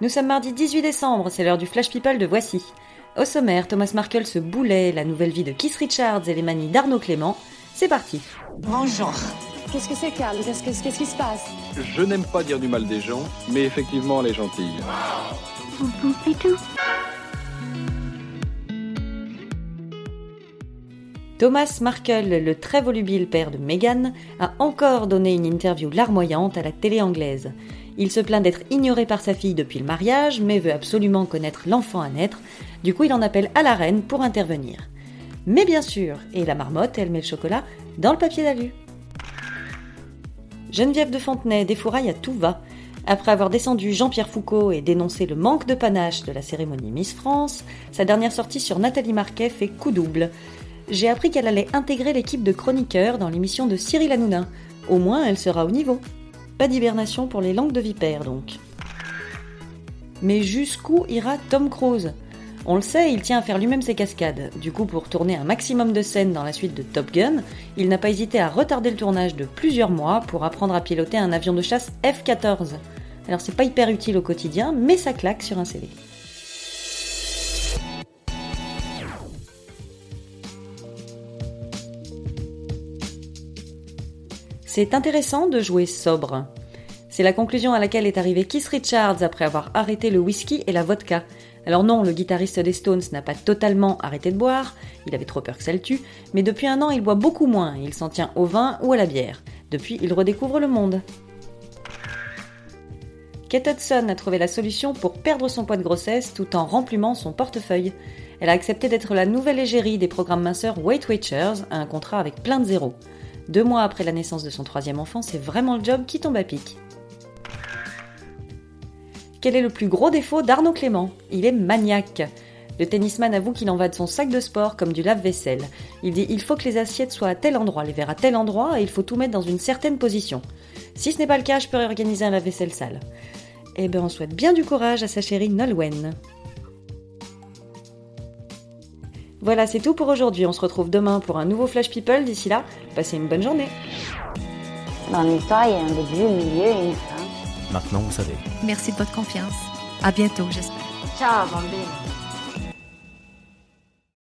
Nous sommes mardi 18 décembre, c'est l'heure du Flash People de Voici. Au sommaire, Thomas Markle se boulait, la nouvelle vie de Keith Richards et les manies d'Arnaud Clément. C'est parti. Bonjour. Qu'est-ce que c'est, Carl Qu'est-ce que- qu'est-ce qui se passe? Je n'aime pas dire du mal des gens, mais effectivement, elle est gentille. Thomas Markle, le très volubile père de Meghan, a encore donné une interview larmoyante à la télé anglaise. Il se plaint d'être ignoré par sa fille depuis le mariage, mais veut absolument connaître l'enfant à naître. Du coup, il en appelle à la reine pour intervenir. Mais bien sûr, et la marmotte, elle met le chocolat dans le papier d'alu. Geneviève de Fontenay défouraille à tout va. Après avoir descendu Jean-Pierre Foucault et dénoncé le manque de panache de la cérémonie Miss France, sa dernière sortie sur Nathalie Marquet fait coup double. J'ai appris qu'elle allait intégrer l'équipe de chroniqueurs dans l'émission de Cyril Hanouna. Au moins, elle sera au niveau. Pas d'hibernation pour les langues de vipère, donc. Mais jusqu'où ira Tom Cruise? On le sait, il tient à faire lui-même ses cascades. Du coup, pour tourner un maximum de scènes dans la suite de Top Gun, il n'a pas hésité à retarder le tournage de plusieurs mois pour apprendre à piloter un avion de chasse F-14. Alors c'est pas hyper utile au quotidien, mais ça claque sur un CV. C'est intéressant de jouer sobre. C'est la conclusion à laquelle est arrivé Keith Richards après avoir arrêté le whisky et la vodka. Alors non, le guitariste des Stones n'a pas totalement arrêté de boire, il avait trop peur que ça le tue, mais depuis un an il boit beaucoup moins, il s'en tient au vin ou à la bière. Depuis, il redécouvre le monde. Kate Hudson a trouvé la solution pour perdre son poids de grossesse tout en remplumant son portefeuille. Elle a accepté d'être la nouvelle égérie des programmes minceurs Weight Watchers, un contrat avec plein de zéros. Deux mois après la naissance de son troisième enfant, c'est vraiment le job qui tombe à pic. Quel est le plus gros défaut d'Arnaud Clément? Il est maniaque. Le tennisman avoue qu'il en va de son sac de sport comme du lave-vaisselle. Il dit il faut que les assiettes soient à tel endroit, les verres à tel endroit et il faut tout mettre dans une certaine position. Si ce n'est pas le cas, je peux réorganiser un lave-vaisselle sale. Eh ben on souhaite bien du courage à sa chérie Nolwenn. Voilà, c'est tout pour aujourd'hui. On se retrouve demain pour un nouveau Flash People. D'ici là, passez une bonne journée. Dans l'histoire, il y a un début, un milieu et une fin. Maintenant, vous savez. Merci de votre confiance. À bientôt, j'espère. Ciao, bambine.